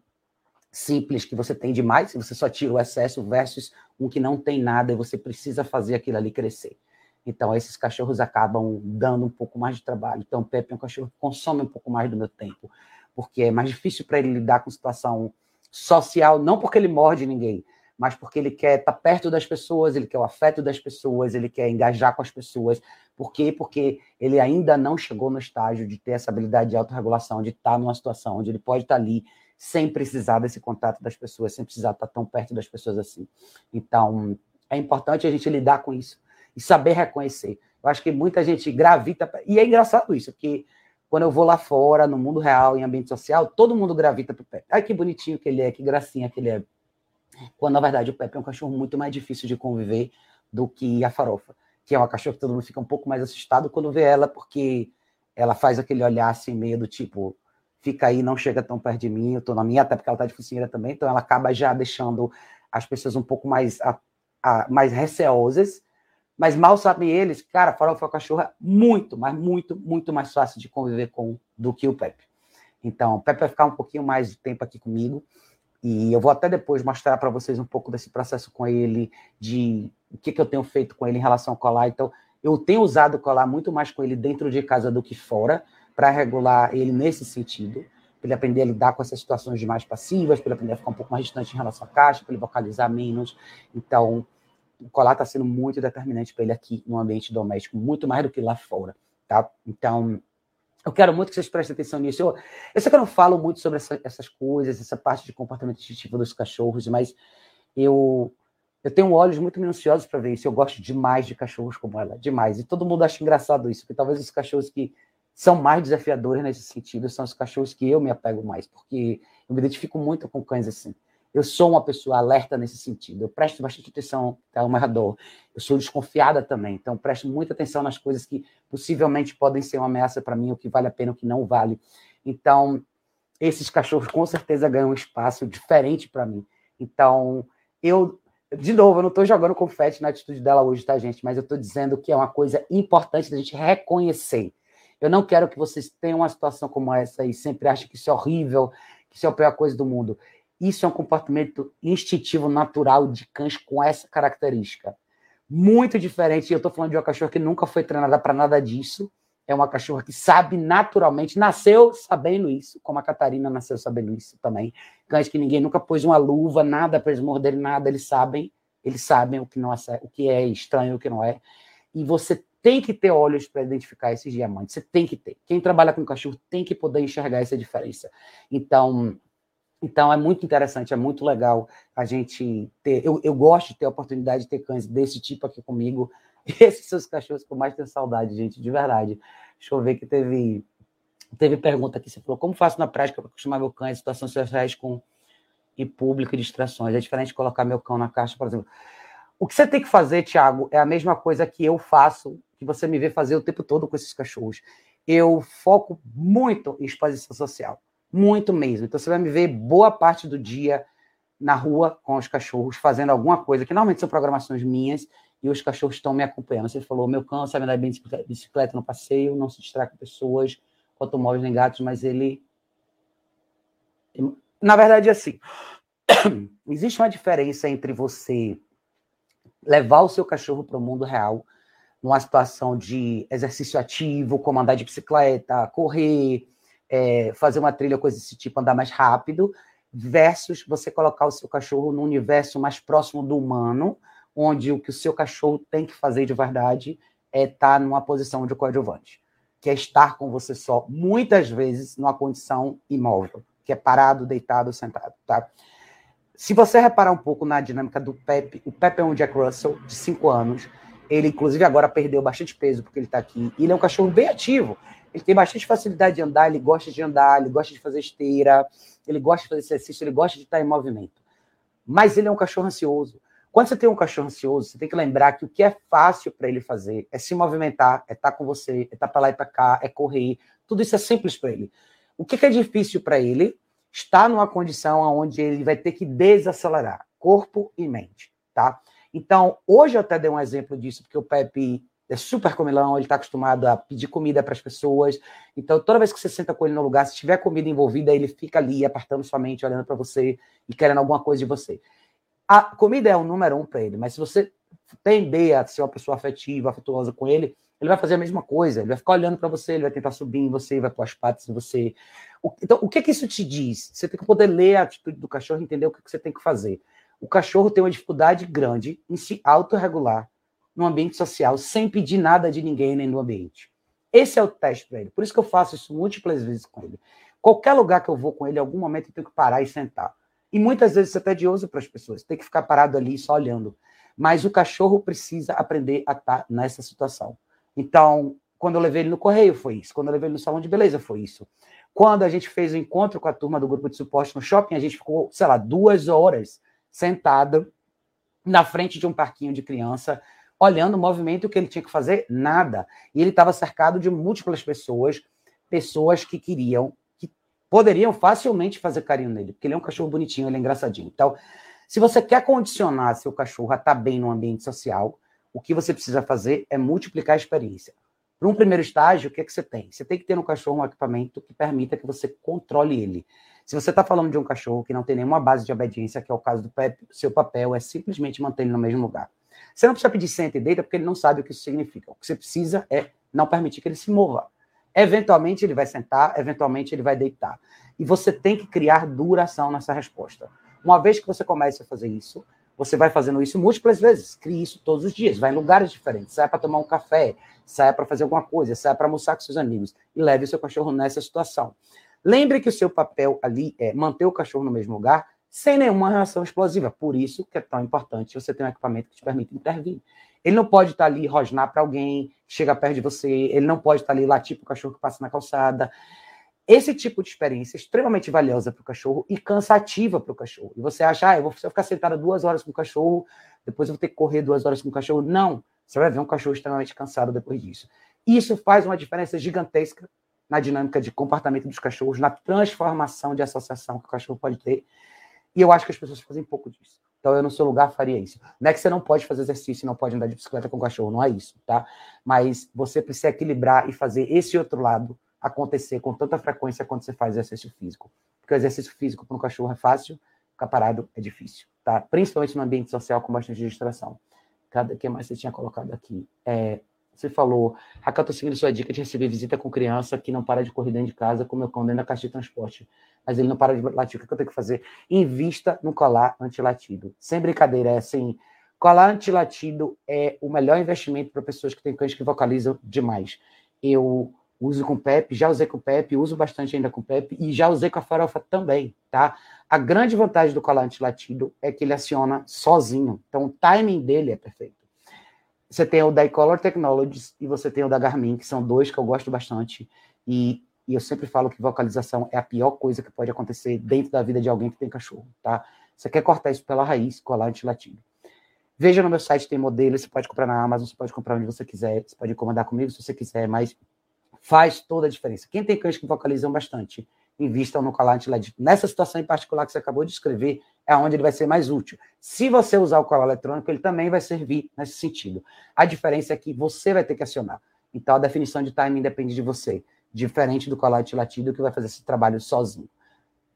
simples que você tem demais, e você só tira o excesso, versus um que não tem nada e você precisa fazer aquilo ali crescer. Então, esses cachorros acabam dando um pouco mais de trabalho. Então, o Pepe é um cachorro que consome um pouco mais do meu tempo, porque é mais difícil para ele lidar com situação social, não porque ele morde ninguém, mas porque ele quer estar tá perto das pessoas, ele quer o afeto das pessoas, ele quer engajar com as pessoas. Por quê? Porque ele ainda não chegou no estágio de ter essa habilidade de autorregulação, de estar numa situação onde ele pode estar ali sem precisar desse contato das pessoas, sem precisar estar tão perto das pessoas assim. Então, é importante a gente lidar com isso e saber reconhecer. Eu acho que muita gente gravita, e é engraçado isso, porque quando eu vou lá fora, no mundo real, em ambiente social, todo mundo gravita pro Pepe. Ai, que bonitinho que ele é, que gracinha que ele é. Quando, na verdade, o Pepe é um cachorro muito mais difícil de conviver do que a farofa, que é uma cachorra que todo mundo fica um pouco mais assustado quando vê ela, porque ela faz aquele olhar assim, meio do tipo, fica aí, não chega tão perto de mim, eu estou na minha, até porque ela está de focinheira também, então ela acaba já deixando as pessoas um pouco mais, a, a, mais receosas, mas mal sabem eles, cara, farofa cachorra muito, mas muito, muito mais fácil de conviver com do que o Pepe. Então, o Pepe vai ficar um pouquinho mais de tempo aqui comigo, e eu vou até depois mostrar para vocês um pouco desse processo com ele, de o que, que eu tenho feito com ele em relação ao colar. Então, eu tenho usado o colar muito mais com ele dentro de casa do que fora, para regular ele nesse sentido, para ele aprender a lidar com essas situações mais passivas, para ele aprender a ficar um pouco mais distante em relação à caixa, para ele vocalizar menos. Então, o colar está sendo muito determinante para ele aqui no ambiente doméstico, muito mais do que lá fora, tá? Então, eu quero muito que vocês prestem atenção nisso. Eu, eu sei que eu não falo muito sobre essa, essas coisas, essa parte de comportamento instintivo dos cachorros, mas eu eu tenho olhos muito minuciosos para ver isso. Eu gosto demais de cachorros como ela, demais. E todo mundo acha engraçado isso, porque talvez os cachorros que são mais desafiadores nesse sentido, são os cachorros que eu me apego mais, porque eu me identifico muito com cães assim. Eu sou uma pessoa alerta nesse sentido, eu presto bastante atenção ao meu redor. Eu sou desconfiada também, então presto muita atenção nas coisas que possivelmente podem ser uma ameaça para mim, o que vale a pena, o que não vale. Então, esses cachorros com certeza ganham um espaço diferente para mim. Então, eu, de novo, eu não estou jogando confete na atitude dela hoje, tá, gente? Mas eu estou dizendo que é uma coisa importante da gente reconhecer eu não quero que vocês tenham uma situação como essa e sempre achem que isso é horrível, que isso é a pior coisa do mundo. Isso é um comportamento instintivo natural de cães com essa característica. Muito diferente. Eu estou falando de uma cachorra que nunca foi treinada para nada disso. é uma cachorra que sabe naturalmente, nasceu sabendo isso, como a Catarina nasceu sabendo isso também. Cães que ninguém nunca pôs uma luva, nada para eles morderem nada, eles sabem, eles sabem o que não é, o que é estranho, o que não é. E você tem que ter olhos para identificar esses diamantes. Você tem que ter. Quem trabalha com cachorro tem que poder enxergar essa diferença. Então, então é muito interessante, é muito legal a gente ter. Eu, eu gosto de ter a oportunidade de ter cães desse tipo aqui comigo. Esses os cachorros que eu mais tenho saudade, gente, de verdade. Deixa eu ver que teve teve pergunta aqui. Você falou: como faço na prática para acostumar meu cão em situações sociais com e público e distrações? É diferente de colocar meu cão na caixa, por exemplo. O que você tem que fazer, Thiago, é a mesma coisa que eu faço, que você me vê fazer o tempo todo com esses cachorros. Eu foco muito em exposição social muito mesmo. Então você vai me ver boa parte do dia na rua com os cachorros, fazendo alguma coisa, que normalmente são programações minhas, e os cachorros estão me acompanhando. Você falou, meu cão sabe andar bem de bicicleta no passeio, não se distrai com pessoas, com automóveis nem gatos, mas ele... Na verdade, é assim, existe uma diferença entre você levar o seu cachorro para o mundo real, numa situação de exercício ativo, como andar de bicicleta, correr, é, fazer uma trilha, coisa desse tipo, andar mais rápido, versus você colocar o seu cachorro num universo mais próximo do humano, onde o que o seu cachorro tem que fazer de verdade é estar numa posição de coadjuvante, que é estar com você só, muitas vezes numa condição imóvel, que é parado, deitado, sentado, tá? Se você reparar um pouco na dinâmica do Pepe, o Pepe é um Jack Russell de 5 anos, ele inclusive agora perdeu bastante peso porque ele está aqui, ele é um cachorro bem ativo, ele tem bastante facilidade de andar, ele gosta de andar, ele gosta de fazer esteira, ele gosta de fazer exercício, ele gosta de estar em movimento. Mas ele é um cachorro ansioso. Quando você tem um cachorro ansioso, você tem que lembrar que o que é fácil para ele fazer é se movimentar, é estar com você, é estar para lá e para cá, é correr. Tudo isso é simples para ele. O que é difícil para ele está numa condição onde ele vai ter que desacelerar corpo e mente, tá? Então, hoje eu até dei um exemplo disso, porque o Pepe é super comilão, ele está acostumado a pedir comida para as pessoas. Então, toda vez que você senta com ele no lugar, se tiver comida envolvida, ele fica ali apertando sua mente, olhando para você e querendo alguma coisa de você. A comida é o número um para ele, mas se você tender a ser uma pessoa afetiva, afetuosa com ele, ele vai fazer a mesma coisa. Ele vai ficar olhando para você, ele vai tentar subir em você, vai pôr as patas em você. Então, o que, que isso te diz? Você tem que poder ler a atitude do cachorro e entender o que, que você tem que fazer. O cachorro tem uma dificuldade grande em se autorregular no ambiente social sem pedir nada de ninguém nem no ambiente. Esse é o teste para ele. Por isso que eu faço isso múltiplas vezes com ele. Qualquer lugar que eu vou com ele, em algum momento eu tenho que parar e sentar. E muitas vezes isso é tedioso para as pessoas, tem que ficar parado ali só olhando. Mas o cachorro precisa aprender a estar nessa situação. Então, quando eu levei ele no correio, foi isso. Quando eu levei ele no salão de beleza, foi isso. Quando a gente fez o encontro com a turma do grupo de suporte no shopping, a gente ficou, sei lá, duas horas sentada na frente de um parquinho de criança, olhando o movimento que ele tinha que fazer, nada. E ele estava cercado de múltiplas pessoas, pessoas que queriam, que poderiam facilmente fazer carinho nele, porque ele é um cachorro bonitinho, ele é engraçadinho. Então, se você quer condicionar seu cachorro a estar tá bem no ambiente social, o que você precisa fazer é multiplicar a experiência. Para um primeiro estágio, o que, é que você tem? Você tem que ter no cachorro um equipamento que permita que você controle ele. Se você está falando de um cachorro que não tem nenhuma base de obediência, que é o caso do Pepe, seu papel é simplesmente manter ele no mesmo lugar. Você não precisa pedir senta e deita porque ele não sabe o que isso significa. O que você precisa é não permitir que ele se mova. Eventualmente ele vai sentar, eventualmente ele vai deitar. E você tem que criar duração nessa resposta. Uma vez que você comece a fazer isso, você vai fazendo isso múltiplas vezes. Crie isso todos os dias. Vai em lugares diferentes. Saia para tomar um café, saia para fazer alguma coisa, saia para almoçar com seus amigos e leve o seu cachorro nessa situação. Lembre que o seu papel ali é manter o cachorro no mesmo lugar sem nenhuma reação explosiva. Por isso que é tão importante você ter um equipamento que te permita intervir. Ele não pode estar ali rosnar para alguém que chega perto de você, ele não pode estar ali latir para o cachorro que passa na calçada. Esse tipo de experiência é extremamente valiosa para o cachorro e cansativa para o cachorro. E você acha, ah, eu vou ficar sentada duas horas com o cachorro, depois eu vou ter que correr duas horas com o cachorro. Não, você vai ver um cachorro extremamente cansado depois disso. Isso faz uma diferença gigantesca na dinâmica de comportamento dos cachorros, na transformação de associação que o cachorro pode ter e eu acho que as pessoas fazem pouco disso. Então, eu no seu lugar faria isso. Não é que você não pode fazer exercício, não pode andar de bicicleta com o cachorro, não é isso, tá? Mas você precisa equilibrar e fazer esse outro lado acontecer com tanta frequência quando você faz exercício físico. Porque o exercício físico para um cachorro é fácil, ficar parado é difícil, tá? Principalmente no ambiente social com bastante distração. O que mais você tinha colocado aqui? É, Você falou, estou seguindo sua dica de receber visita com criança que não para de correr dentro de casa com meu cão dentro da caixa de transporte. Mas ele não para de latir. O que eu tenho que fazer? Invista no colar antilatido. Sem brincadeira, é assim. Colar antilatido é o melhor investimento para pessoas que têm cães que vocalizam demais. Eu uso com Pepe, já usei com Pepe, uso bastante ainda com Pepe e já usei com a farofa também, tá? A grande vantagem do colar antilatido é que ele aciona sozinho. Então o timing dele é perfeito. Você tem o da Color Technologies e você tem o da Garmin, que são dois que eu gosto bastante. E, e eu sempre falo que vocalização é a pior coisa que pode acontecer dentro da vida de alguém que tem cachorro, tá? Você quer cortar isso pela raiz, colar antilatido. Veja no meu site, tem modelo, você pode comprar na Amazon, você pode comprar onde você quiser, você pode encomendar comigo se você quiser, mas faz toda a diferença. Quem tem cães que vocalizam bastante, invistam no colar antilatido. Nessa situação em particular que você acabou de escrever, é onde ele vai ser mais útil. Se você usar o colar eletrônico, ele também vai servir nesse sentido. A diferença é que você vai ter que acionar. Então, a definição de timing depende de você. Diferente do colar latido, que vai fazer esse trabalho sozinho.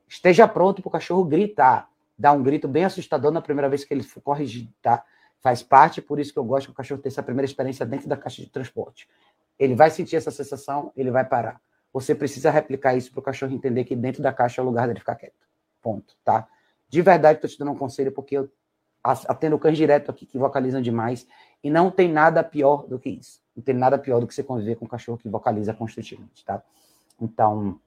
Esteja pronto para o cachorro gritar. Dar um grito bem assustador na primeira vez que ele for corrigir, tá? Faz parte, por isso que eu gosto que o cachorro tenha essa primeira experiência dentro da caixa de transporte. Ele vai sentir essa sensação, ele vai parar. Você precisa replicar isso para o cachorro entender que dentro da caixa é o lugar dele ficar quieto. Ponto, tá? De verdade, estou te dando um conselho, porque eu atendo cães direto aqui que vocalizam demais, e não tem nada pior do que isso. Não tem nada pior do que você conviver com um cachorro que vocaliza constantemente, tá? Então,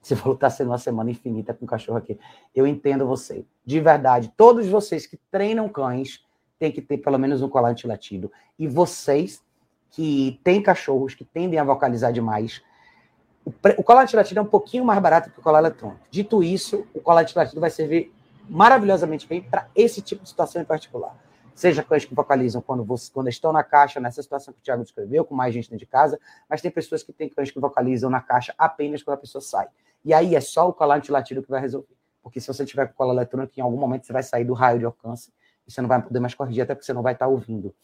você falou que está sendo uma semana infinita com o cachorro aqui. Eu entendo você. De verdade, todos vocês que treinam cães têm que ter pelo menos um colar latido. E vocês que têm cachorros que tendem a vocalizar demais, o, colar antilatido é um pouquinho mais barato que o colar eletrônico. Dito isso, o colar antilatido vai servir maravilhosamente bem para esse tipo de situação em particular. Seja cães que vocalizam quando, você, quando estão na caixa, nessa situação que o Thiago descreveu, com mais gente dentro de casa, mas tem pessoas que têm cães que vocalizam na caixa apenas quando a pessoa sai. E aí é só o colar antilatido que vai resolver. Porque se você tiver com colar eletrônico, em algum momento você vai sair do raio de alcance e você não vai poder mais corrigir, até porque você não vai estar ouvindo.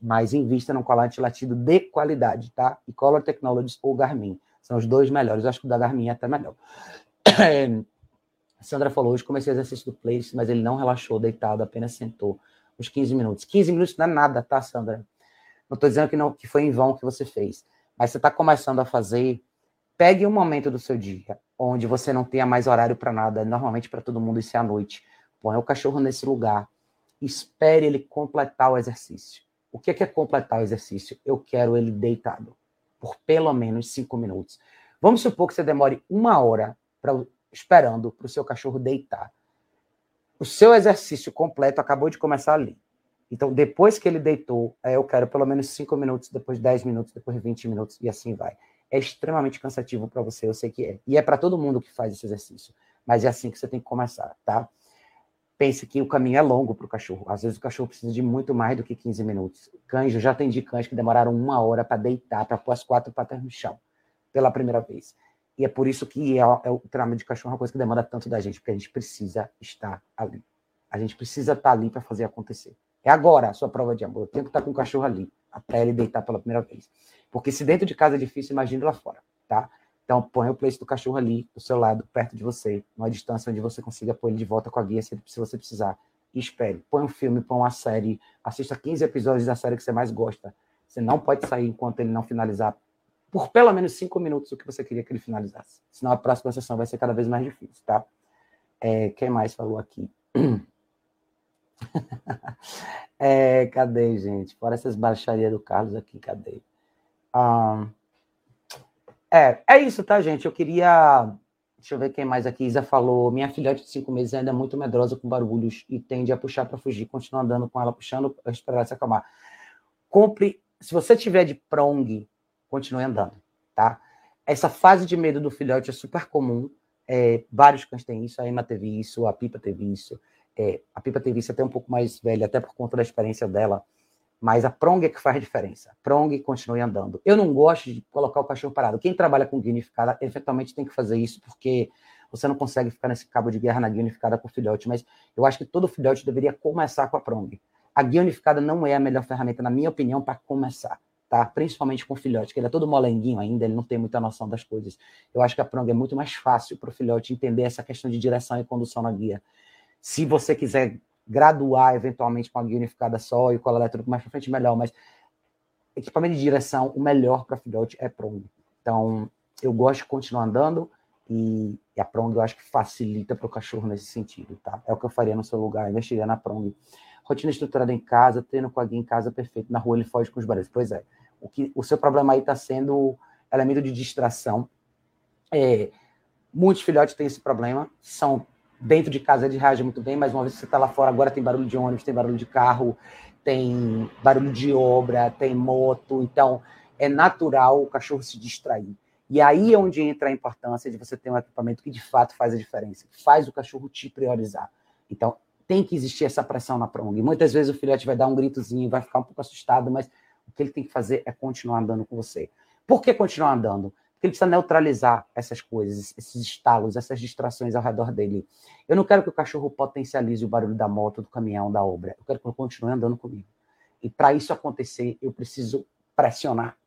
Mas invista num colar antilatido de qualidade, tá? E Color Technologies ou Garmin. São os dois melhores. Eu acho que o da Garmin é até melhor. Sandra falou, hoje comecei o exercício do playlist, mas ele não relaxou deitado, apenas sentou uns 15 minutos. 15 minutos não é nada, tá, Sandra? Não estou dizendo que, não, que foi em vão que você fez. Mas você está começando a fazer, pegue um momento do seu dia, onde você não tenha mais horário para nada, normalmente para todo mundo isso é à noite. Põe o cachorro nesse lugar, espere ele completar o exercício. O que é completar o exercício? Eu quero ele deitado por pelo menos cinco minutos. Vamos supor que você demore uma hora pra, esperando para o seu cachorro deitar. O seu exercício completo acabou de começar ali. Então, depois que ele deitou, eu quero pelo menos cinco minutos, depois dez minutos, depois vinte minutos, e assim vai. É extremamente cansativo para você, eu sei que é. E é para todo mundo que faz esse exercício. Mas é assim que você tem que começar, tá? Pense que o caminho é longo para o cachorro. Às vezes o cachorro precisa de muito mais do que 15 minutos. Cães, eu já atendi cães que demoraram uma hora para deitar, para pôr as quatro patas no chão, pela primeira vez. E é por isso que é, é o treinamento de cachorro é uma coisa que demanda tanto da gente, porque a gente precisa estar ali. A gente precisa estar ali para fazer acontecer. É agora a sua prova de amor. Eu tenho que estar com o cachorro ali, até ele deitar pela primeira vez. Porque se dentro de casa é difícil, imagine lá fora, tá? Então, põe o place do cachorro ali, do seu lado, perto de você, numa distância onde você consiga pôr ele de volta com a guia se, você precisar. E espere. Põe um filme, põe uma série, assista 15 episódios da série que você mais gosta. Você não pode sair enquanto ele não finalizar por pelo menos cinco minutos o que você queria que ele finalizasse. Senão a próxima sessão vai ser cada vez mais difícil, tá? É, quem mais falou aqui? é, cadê, gente? Fora essas baixarias do Carlos aqui, cadê? Um, é, é isso, tá, gente? Eu queria. Deixa eu ver quem mais aqui. Isa falou: minha filhote de cinco meses ainda é muito medrosa com barulhos e tende a puxar para fugir. Continua andando com ela puxando esperar ela se acalmar. Compre. Se você tiver de prong, continue andando, tá? Essa fase de medo do filhote é super comum. É, vários cães têm isso. A Emma teve isso, a Pipa teve isso. É, a Pipa teve isso até um pouco mais velha, até por conta da experiência dela. Mas a prong é que faz diferença. Prong continue andando. Eu não gosto de colocar o cachorro parado. Quem trabalha com guia unificada, eventualmente tem que fazer isso, porque você não consegue ficar nesse cabo de guerra na guia unificada com o filhote. Mas eu acho que todo filhote deveria começar com a prong. A guia unificada não é a melhor ferramenta, na minha opinião, para começar. Tá? Principalmente com o filhote, que ele é todo molenguinho ainda, ele não tem muita noção das coisas. Eu acho que a prong é muito mais fácil para o filhote entender essa questão de direção e condução na guia. Se você quiser graduar eventualmente com a guia unificada só e com a eletrônica mais para frente, melhor. Mas equipamento de direção, o melhor para filhote é prong. Então, eu gosto de continuar andando e, a prong eu acho que facilita para o cachorro nesse sentido, tá? É o que eu faria no seu lugar, investiria na prong. Rotina estruturada em casa, treino com alguém em casa perfeito, na rua ele foge com os barulhos. Pois é, o, que, o seu problema aí está sendo elemento de distração. É, muitos filhotes têm esse problema, são dentro de casa ele reage muito bem, mas uma vez que você está lá fora, agora tem barulho de ônibus, tem barulho de carro, tem barulho de obra, tem moto, então é natural o cachorro se distrair. E aí é onde entra a importância de você ter um equipamento que de fato faz a diferença, que faz o cachorro te priorizar. Então, tem que existir essa pressão na prong. Muitas vezes o filhote vai dar um gritozinho, vai ficar um pouco assustado, mas o que ele tem que fazer é continuar andando com você. Por que continuar andando? Porque ele precisa neutralizar essas coisas, esses estalos, essas distrações ao redor dele. Eu não quero que o cachorro potencialize o barulho da moto, do caminhão, da obra. Eu quero que ele continue andando comigo. E para isso acontecer, eu preciso pressionar,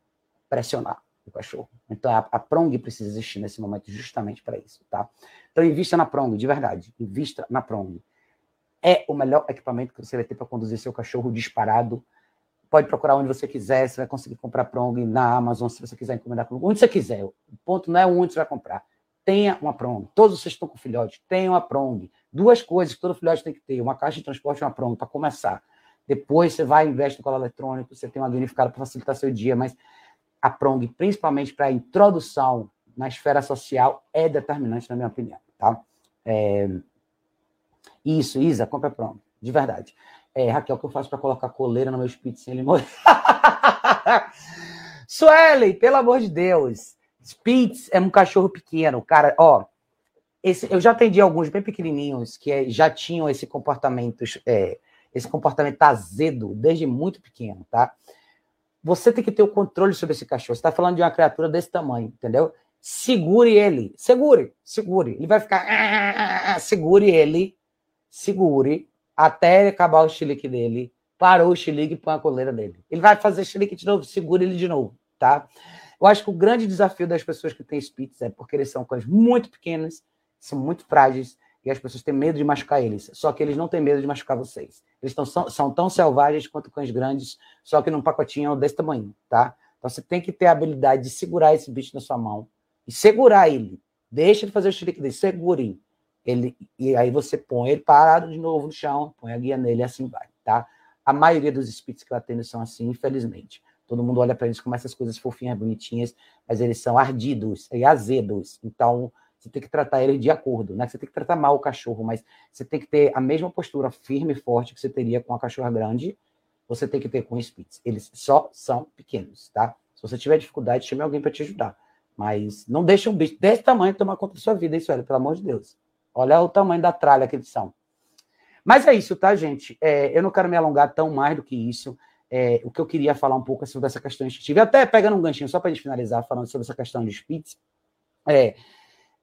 pressionar o cachorro. Então a, a prong precisa existir nesse momento justamente para isso, tá? Então invista na prong, de verdade. Invista na prong. É o melhor equipamento que você vai ter para conduzir seu cachorro disparado. Pode procurar onde você quiser, você vai conseguir comprar prong na Amazon, se você quiser encomendar onde você quiser. O ponto não é onde você vai comprar tenha uma prong. Todos vocês estão com filhote, tenham uma prong. Duas coisas que todo filhote tem que ter: uma caixa de transporte e uma prong, para começar. Depois você vai investe no colar eletrônico, você tem uma unificada para facilitar seu dia, mas a prong, principalmente para a introdução na esfera social, é determinante, na minha opinião. Tá? É... Isso, Isa, compra prong, de verdade. É, Raquel, o que eu faço para colocar coleira no meu spitz sem ele morrer? Suelen, pelo amor de Deus. Spitz é um cachorro pequeno, cara. Ó, esse, eu já atendi alguns bem pequenininhos que é, já tinham esse comportamento, é, esse comportamento azedo desde muito pequeno, tá? Você tem que ter o controle sobre esse cachorro. Você está falando de uma criatura desse tamanho, entendeu? Segure ele, segure, segure. Ele vai ficar, segure ele, segure até acabar o chilique dele. Parou o chilique e põe a coleira dele. Ele vai fazer chilique de novo, segure ele de novo, tá? Eu acho que o grande desafio das pessoas que têm Spitz é porque eles são cães muito pequenos, são muito frágeis, e as pessoas têm medo de machucar eles. Só que eles não têm medo de machucar vocês. Eles tão, são, são tão selvagens quanto cães grandes, só que num pacotinho desse tamanho, tá? Então você tem que ter a habilidade de segurar esse bicho na sua mão e segurar ele. Deixa ele fazer o chilique dele, segure ele. E aí você põe ele parado de novo no chão, põe a guia nele e assim vai, tá? A maioria dos Spitz que eu atendo são assim, infelizmente. Todo mundo olha para eles como essas coisas fofinhas, bonitinhas, mas eles são ardidos e azedos. Então, você tem que tratar eles de acordo, né? Você tem que tratar mal o cachorro, mas você tem que ter a mesma postura firme e forte que você teria com a cachorra grande, você tem que ter com Spitz. Eles só são pequenos, tá? Se você tiver dificuldade, chame alguém para te ajudar. Mas não deixe um bicho desse tamanho tomar conta da sua vida, isso, olha, pelo amor de Deus. Olha o tamanho da tralha que eles são. Mas é isso, tá, gente? É, eu não quero me alongar tão mais do que isso. É, o que eu queria falar um pouco é sobre essa questão instintiva, até pegando um ganchinho só para a gente finalizar, falando sobre essa questão de Spitz, é,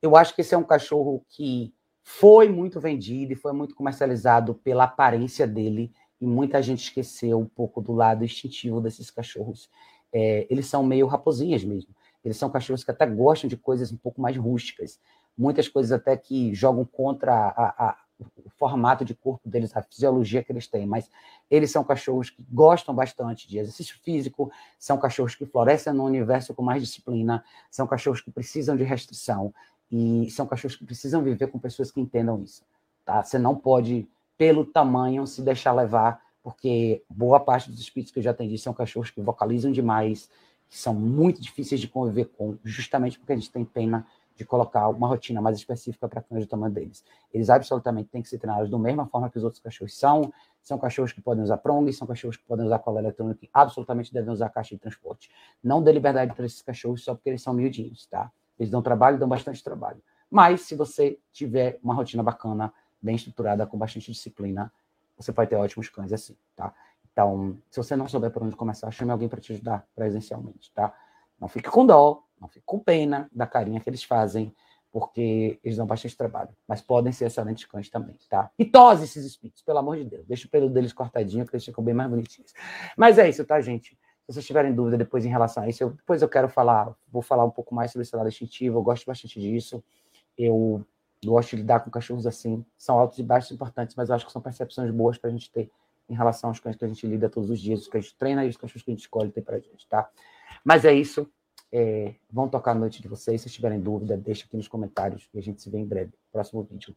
eu acho que esse é um cachorro que foi muito vendido e foi muito comercializado pela aparência dele, e muita gente esqueceu um pouco do lado instintivo desses cachorros. É, eles são meio raposinhas mesmo. Eles são cachorros que até gostam de coisas um pouco mais rústicas. Muitas coisas até que jogam contra a, a, o formato de corpo deles, a fisiologia que eles têm, mas eles são cachorros que gostam bastante de exercício físico, são cachorros que florescem no universo com mais disciplina, são cachorros que precisam de restrição e são cachorros que precisam viver com pessoas que entendam isso, tá? Você não pode, pelo tamanho, se deixar levar, porque boa parte dos espíritos que eu já atendi são cachorros que vocalizam demais, que são muito difíceis de conviver com, justamente porque a gente tem pena de colocar uma rotina mais específica para cães do tamanho deles. Eles absolutamente têm que ser treinados da mesma forma que os outros cachorros são. São cachorros que podem usar prong, são cachorros que podem usar cola eletrônica e absolutamente devem usar caixa de transporte. Não dê liberdade para esses cachorros só porque eles são miudinhos, tá? Eles dão trabalho, dão bastante trabalho. Mas se você tiver uma rotina bacana, bem estruturada, com bastante disciplina, você pode ter ótimos cães assim, tá? Então, se você não souber por onde começar, chame alguém para te ajudar presencialmente, tá? Não fique com dó, não fique com pena da carinha que eles fazem, porque eles dão bastante trabalho. Mas podem ser excelentes cães também, tá? E tose esses espíritos, pelo amor de Deus. Deixa o pelo deles cortadinho, porque eles ficam bem mais bonitinhos. Mas é isso, tá, gente? Se vocês tiverem dúvida depois em relação a isso, eu, depois eu quero falar, vou falar um pouco mais sobre esse lado instintivo, eu gosto bastante disso. Eu gosto de lidar com cachorros assim. São altos e baixos importantes, mas eu acho que são percepções boas para a gente ter em relação aos cães que a gente lida todos os dias, os que a gente treina e os cachorros que a gente escolhe ter pra gente, tá? Mas é isso. É, vão tocar a noite de vocês. Se tiverem dúvida, deixa aqui nos comentários e a gente se vê em breve. Próximo vídeo.